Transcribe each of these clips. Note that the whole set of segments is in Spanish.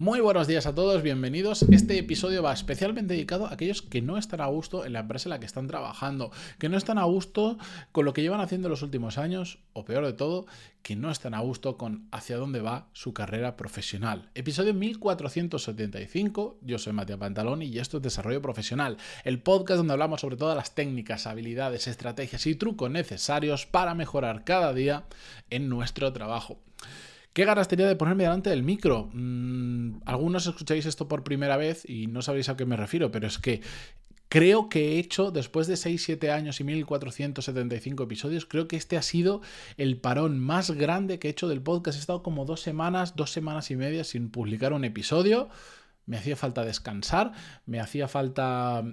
Muy buenos días a todos, bienvenidos. Este episodio va especialmente dedicado a aquellos que no están a gusto en la empresa en la que están trabajando, que no están a gusto con lo que llevan haciendo los últimos años, o peor de todo, que no están a gusto con hacia dónde va su carrera profesional. Episodio 1475, yo soy Matías Pantaloni y esto es Desarrollo Profesional, el podcast donde hablamos sobre todas las técnicas, habilidades, estrategias y trucos necesarios para mejorar cada día en nuestro trabajo. ¿Qué ganas tenía de ponerme delante del micro? Mm, algunos escucháis esto por primera vez y no sabéis a qué me refiero, pero es que creo que he hecho, después de 6, 7 años y 1475 episodios, creo que este ha sido el parón más grande que he hecho del podcast. He estado como dos semanas, dos semanas y media sin publicar un episodio. Me hacía falta descansar, me hacía falta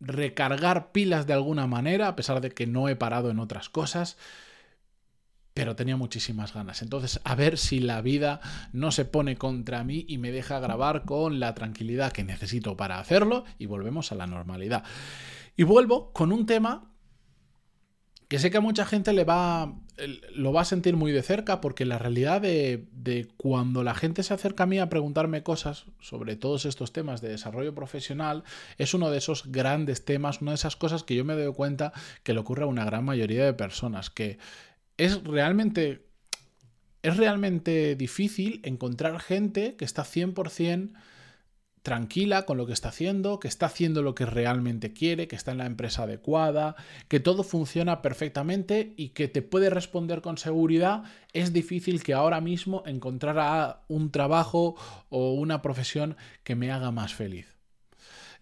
recargar pilas de alguna manera, a pesar de que no he parado en otras cosas pero tenía muchísimas ganas. Entonces, a ver si la vida no se pone contra mí y me deja grabar con la tranquilidad que necesito para hacerlo y volvemos a la normalidad. Y vuelvo con un tema que sé que a mucha gente le va, lo va a sentir muy de cerca porque la realidad de, de, cuando la gente se acerca a mí a preguntarme cosas sobre todos estos temas de desarrollo profesional es uno de esos grandes temas, una de esas cosas que yo me doy cuenta que le ocurre a una gran mayoría de personas, que es realmente, es realmente difícil encontrar gente que está 100% tranquila con lo que está haciendo, que está haciendo lo que realmente quiere, que está en la empresa adecuada, que todo funciona perfectamente y que te puede responder con seguridad, es difícil que ahora mismo encontrara un trabajo o una profesión que me haga más feliz.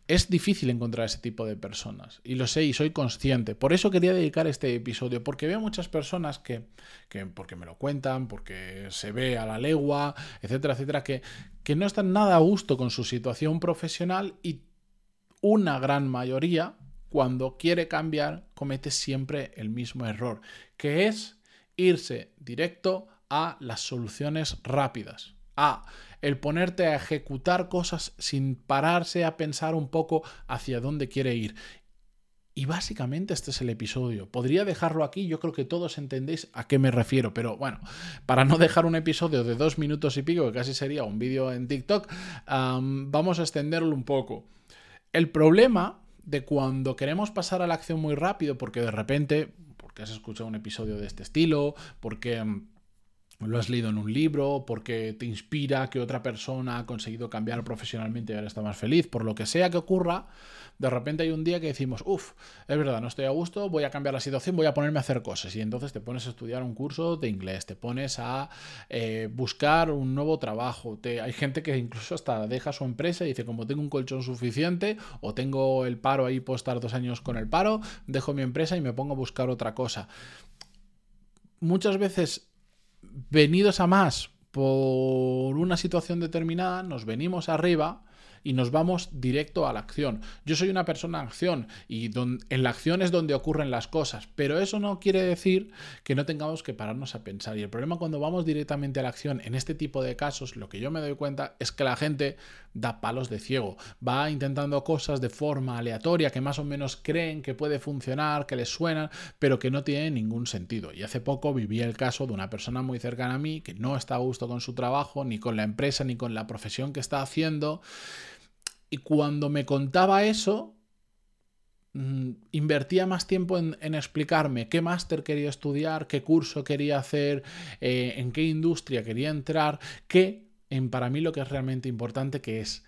Es difícil encontrar ese tipo de personas y lo sé y soy consciente. Por eso quería dedicar este episodio, porque veo muchas personas que, que porque me lo cuentan, porque se ve a la legua, etcétera, etcétera, que, que no están nada a gusto con su situación profesional y una gran mayoría, cuando quiere cambiar, comete siempre el mismo error, que es irse directo a las soluciones rápidas. A el ponerte a ejecutar cosas sin pararse a pensar un poco hacia dónde quiere ir. Y básicamente este es el episodio. Podría dejarlo aquí, yo creo que todos entendéis a qué me refiero, pero bueno, para no dejar un episodio de dos minutos y pico, que casi sería un vídeo en TikTok, vamos a extenderlo un poco. El problema de cuando queremos pasar a la acción muy rápido, porque de repente, porque has escuchado un episodio de este estilo, porque lo has leído en un libro, porque te inspira que otra persona ha conseguido cambiar profesionalmente y ahora está más feliz, por lo que sea que ocurra, de repente hay un día que decimos, uff, es verdad, no estoy a gusto, voy a cambiar la situación, voy a ponerme a hacer cosas. Y entonces te pones a estudiar un curso de inglés, te pones a eh, buscar un nuevo trabajo. Hay gente que incluso hasta deja su empresa y dice, como tengo un colchón suficiente o tengo el paro ahí, puedo estar dos años con el paro, dejo mi empresa y me pongo a buscar otra cosa. Muchas veces venidos a más por una situación determinada, nos venimos arriba y nos vamos directo a la acción. Yo soy una persona de acción y en la acción es donde ocurren las cosas, pero eso no quiere decir que no tengamos que pararnos a pensar. Y el problema cuando vamos directamente a la acción en este tipo de casos, lo que yo me doy cuenta es que la gente da palos de ciego, va intentando cosas de forma aleatoria que más o menos creen que puede funcionar, que les suenan, pero que no tienen ningún sentido. Y hace poco viví el caso de una persona muy cercana a mí que no está a gusto con su trabajo, ni con la empresa, ni con la profesión que está haciendo y cuando me contaba eso, mm, invertía más tiempo en, explicarme qué máster quería estudiar, qué curso quería hacer, eh, en qué industria quería entrar, que en para mí lo que es realmente importante, que es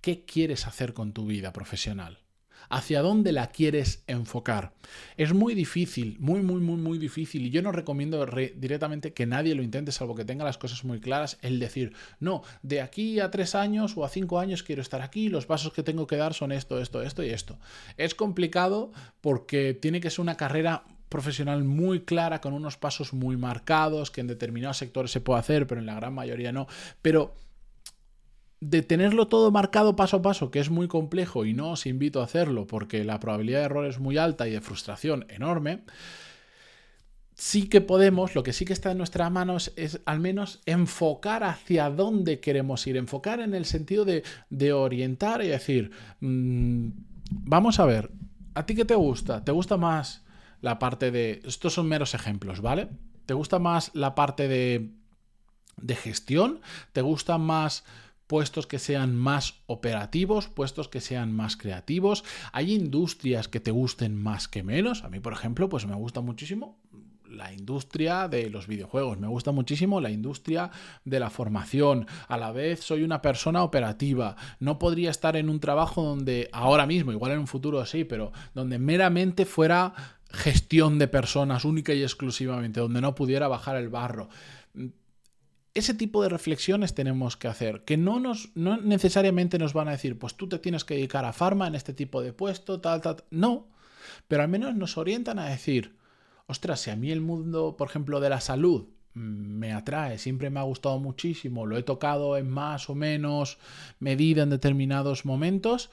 qué quieres hacer con tu vida profesional hacia dónde la quieres enfocar. Es muy difícil, muy, muy, muy, muy difícil, y yo no recomiendo directamente que nadie lo intente, salvo que tenga las cosas muy claras, el decir, no, de aquí a tres años o a cinco años quiero estar aquí, los pasos que tengo que dar son esto, esto, esto y esto. Es complicado porque tiene que ser una carrera profesional muy clara, con unos pasos muy marcados, que en determinados sectores se puede hacer, pero en la gran mayoría no. Pero de tenerlo todo marcado paso a paso, que es muy complejo y no os invito a hacerlo porque la probabilidad de error es muy alta y de frustración enorme, sí que podemos, lo que sí que está en nuestras manos es al menos enfocar hacia dónde queremos ir, enfocar en el sentido de, orientar y decir, mm, vamos a ver, ¿a ti qué te gusta? ¿Te gusta más la parte de... Estos son meros ejemplos, ¿vale? ¿Te gusta más la parte de de gestión? ¿Te gustan más puestos que sean más operativos, puestos que sean más creativos. Hay industrias que te gusten más que menos. A mí, por ejemplo, pues me gusta muchísimo la industria de los videojuegos, me gusta muchísimo la industria de la formación, a la vez soy una persona operativa, no podría estar en un trabajo donde ahora mismo, igual en un futuro sí, pero donde meramente fuera gestión de personas única y exclusivamente, donde no pudiera bajar el barro. Ese tipo de reflexiones tenemos que hacer, que no, nos, no necesariamente nos van a decir, pues tú te tienes que dedicar a farma en este tipo de puesto, tal, tal, no, pero al menos nos orientan a decir, ostras, si a mí el mundo, por ejemplo, de la salud mm, me atrae, siempre me ha gustado muchísimo, lo he tocado en más o menos medida en determinados momentos,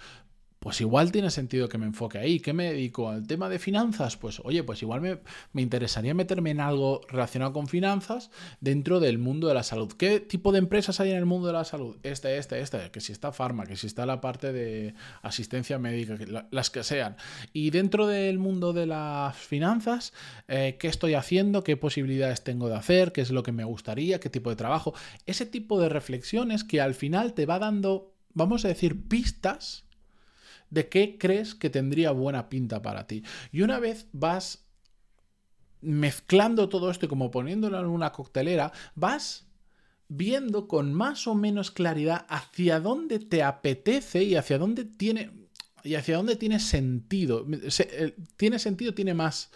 pues igual tiene sentido que me enfoque ahí. ¿Qué me dedico? ¿Al tema de finanzas? Pues oye, pues igual me, interesaría meterme en algo relacionado con finanzas dentro del mundo de la salud. ¿Qué tipo de empresas hay en el mundo de la salud? Este, este, este, que si está farma, que si está la parte de asistencia médica, las que sean. Y dentro del mundo de las finanzas, eh, ¿qué estoy haciendo? ¿Qué posibilidades tengo de hacer? ¿Qué es lo que me gustaría? ¿Qué tipo de trabajo? Ese tipo de reflexiones que al final te va dando, vamos a decir, pistas de qué crees que tendría buena pinta para ti. Y una vez vas mezclando todo esto y como poniéndolo en una coctelera, vas viendo con más o menos claridad hacia dónde te apetece y hacia dónde tiene y hacia dónde tiene sentido. Eh, tiene sentido, tiene más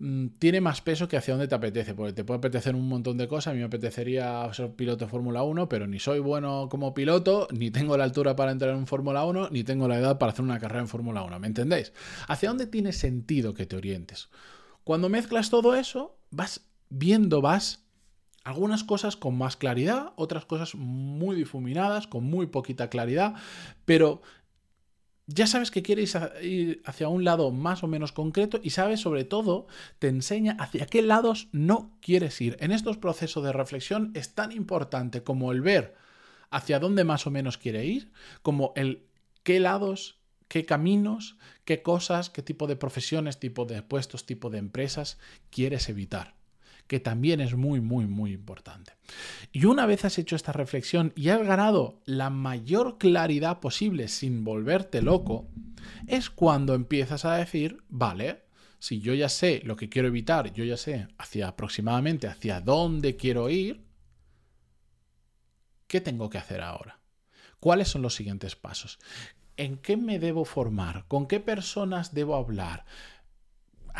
Mm, tiene más peso que hacia donde te apetece, porque te puede apetecer un montón de cosas. A mí me apetecería ser piloto de Fórmula 1, pero ni soy bueno como piloto, ni tengo la altura para entrar en Fórmula 1, ni tengo la edad para hacer una carrera en Fórmula 1. ¿Me entendéis? ¿Hacia dónde tiene sentido que te orientes? Cuando mezclas todo eso, vas viendo, vas algunas cosas con más claridad, otras cosas muy difuminadas, con muy poquita claridad, pero ya sabes que quieres ir hacia un lado más o menos concreto y sabes sobre todo, te enseña hacia qué lados no quieres ir. En estos procesos de reflexión es tan importante como el ver hacia dónde más o menos quiere ir, como el qué lados, qué caminos, qué cosas, qué tipo de profesiones, tipo de puestos, tipo de empresas quieres evitar que también es muy, muy, muy importante. Y una vez has hecho esta reflexión y has ganado la mayor claridad posible sin volverte loco, es cuando empiezas a decir, vale, si yo ya sé lo que quiero evitar, yo ya sé hacia aproximadamente hacia dónde quiero ir, ¿qué tengo que hacer ahora? ¿Cuáles son los siguientes pasos? ¿En qué me debo formar? ¿Con qué personas debo hablar?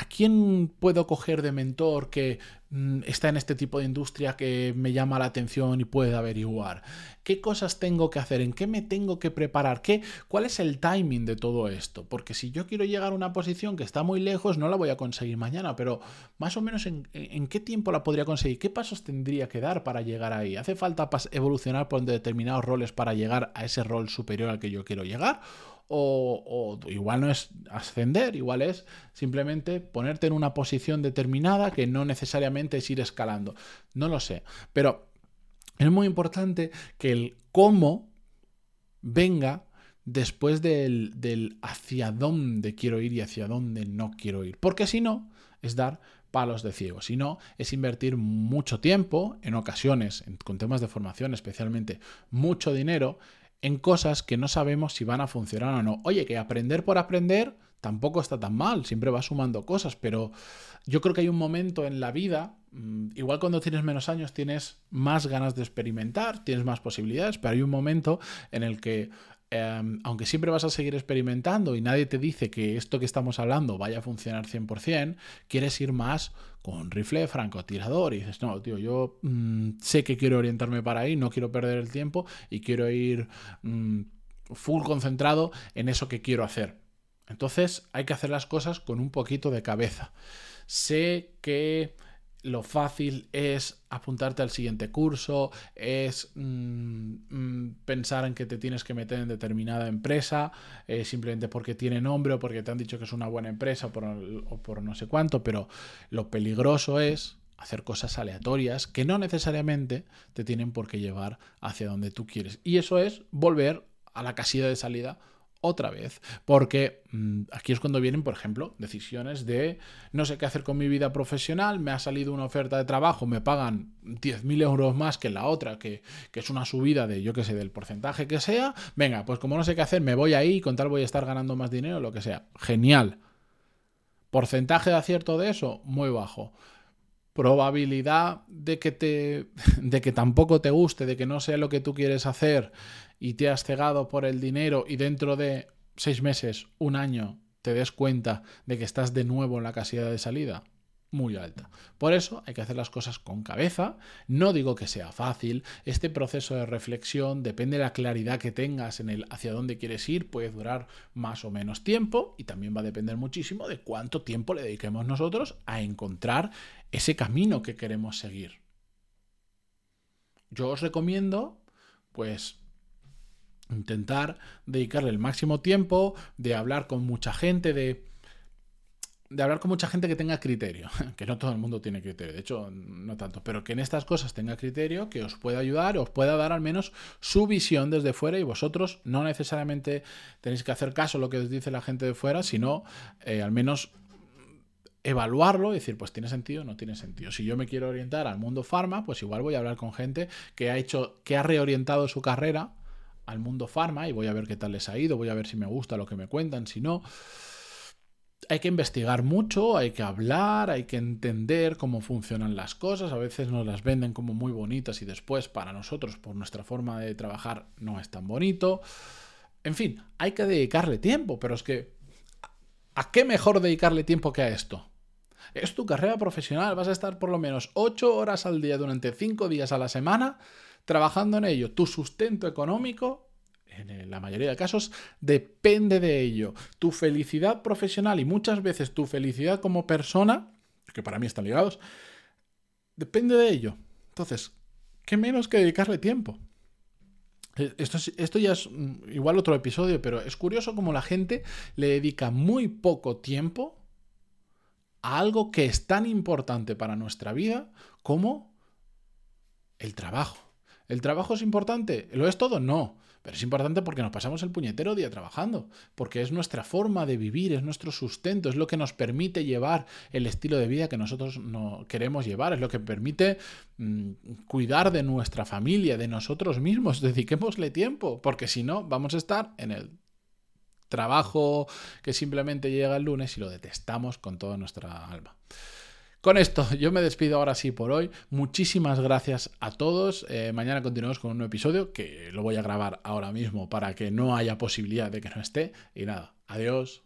¿A quién puedo coger de mentor que mm, está en este tipo de industria que me llama la atención y puede averiguar? ¿Qué cosas tengo que hacer? ¿En qué me tengo que preparar? ¿Qué, ¿Cuál es el timing de todo esto? Porque si yo quiero llegar a una posición que está muy lejos, no la voy a conseguir mañana, pero más o menos en, en qué tiempo la podría conseguir? ¿Qué pasos tendría que dar para llegar ahí? ¿Hace falta evolucionar por determinados roles para llegar a ese rol superior al que yo quiero llegar? O, igual no es ascender, igual es simplemente ponerte en una posición determinada que no necesariamente es ir escalando. No lo sé, pero es muy importante que el cómo venga después del, del hacia dónde quiero ir y hacia dónde no quiero ir. Porque si no, es dar palos de ciego. Si no, es invertir mucho tiempo, en ocasiones, con temas de formación especialmente, mucho dinero en cosas que no sabemos si van a funcionar o no. Oye, que aprender por aprender tampoco está tan mal, siempre va sumando cosas, pero yo creo que hay un momento en la vida, mm, igual cuando tienes menos años tienes más ganas de experimentar, tienes más posibilidades, pero hay un momento en el que Em, aunque siempre vas a seguir experimentando y nadie te dice que esto que estamos hablando vaya a funcionar 100%, quieres ir más con rifle francotirador y dices, no, tío, yo mm, sé que quiero orientarme para ahí, no quiero perder el tiempo y quiero ir mm, full concentrado en eso que quiero hacer. Entonces hay que hacer las cosas con un poquito de cabeza. Sé que lo fácil es apuntarte al siguiente curso, es mm, mm, pensar en que te tienes que meter en determinada empresa, eh, simplemente porque tiene nombre o porque te han dicho que es una buena empresa por, o por no sé cuánto, pero lo peligroso es hacer cosas aleatorias que no necesariamente te tienen por qué llevar hacia donde tú quieres. Y eso es volver a la casilla de salida otra vez. Porque mm, aquí es cuando vienen, por ejemplo, decisiones de no sé qué hacer con mi vida profesional, me ha salido una oferta de trabajo, me pagan 10.000 euros más que la otra, que, que, es una subida de, yo qué sé, del porcentaje que sea. Venga, pues como no sé qué hacer, me voy ahí y con tal voy a estar ganando más dinero, lo que sea. Genial. Porcentaje de acierto de eso, muy bajo probabilidad de que te de que tampoco te guste, de que no sea lo que tú quieres hacer y te has cegado por el dinero y dentro de seis meses, un año, te des cuenta de que estás de nuevo en la casilla de salida, muy alta. Por eso hay que hacer las cosas con cabeza. No digo que sea fácil. Este proceso de reflexión depende de la claridad que tengas en el hacia dónde quieres ir. Puede durar más o menos tiempo y también va a depender muchísimo de cuánto tiempo le dediquemos nosotros a encontrar ese camino que queremos seguir. Yo os recomiendo, pues, intentar dedicarle el máximo tiempo, de hablar con mucha gente, de de hablar con mucha gente que tenga criterio, que no todo el mundo tiene criterio, de hecho no tanto, pero que en estas cosas tenga criterio, que os pueda ayudar, os pueda dar al menos su visión desde fuera y vosotros no necesariamente tenéis que hacer caso a lo que os dice la gente de fuera, sino eh, al menos evaluarlo y decir, pues tiene sentido o no tiene sentido. Si yo me quiero orientar al mundo farma, pues igual voy a hablar con gente que ha hecho, que ha reorientado su carrera al mundo farma y voy a ver qué tal les ha ido, voy a ver si me gusta lo que me cuentan, si no hay que investigar mucho, hay que hablar, hay que entender cómo funcionan las cosas. A veces nos las venden como muy bonitas y después para nosotros, por nuestra forma de trabajar, no es tan bonito. En fin, hay que dedicarle tiempo, pero es que ¿a qué mejor dedicarle tiempo que a esto? Es tu carrera profesional, vas a estar por lo menos 8 horas al día durante 5 días a la semana trabajando en ello. Tu sustento económico en la mayoría de casos, depende de ello. Tu felicidad profesional y muchas veces tu felicidad como persona, que para mí están ligados, depende de ello. Entonces, ¿qué menos que dedicarle tiempo? Eh, esto, esto ya es mm, igual otro episodio, pero es curioso como la gente le dedica muy poco tiempo a algo que es tan importante para nuestra vida como el trabajo. ¿El trabajo es importante? ¿Lo es todo? No. Pero es importante porque nos pasamos el puñetero día trabajando, porque es nuestra forma de vivir, es nuestro sustento, es lo que nos permite llevar el estilo de vida que nosotros no queremos llevar, es lo que permite mm, cuidar de nuestra familia, de nosotros mismos. Dediquémosle tiempo, porque si no, vamos a estar en el trabajo que simplemente llega el lunes y lo detestamos con toda nuestra alma. Con esto, yo me despido ahora sí por hoy. Muchísimas gracias a todos. Eh, mañana continuamos con un nuevo episodio que lo voy a grabar ahora mismo para que no haya posibilidad de que no esté. Y nada, adiós.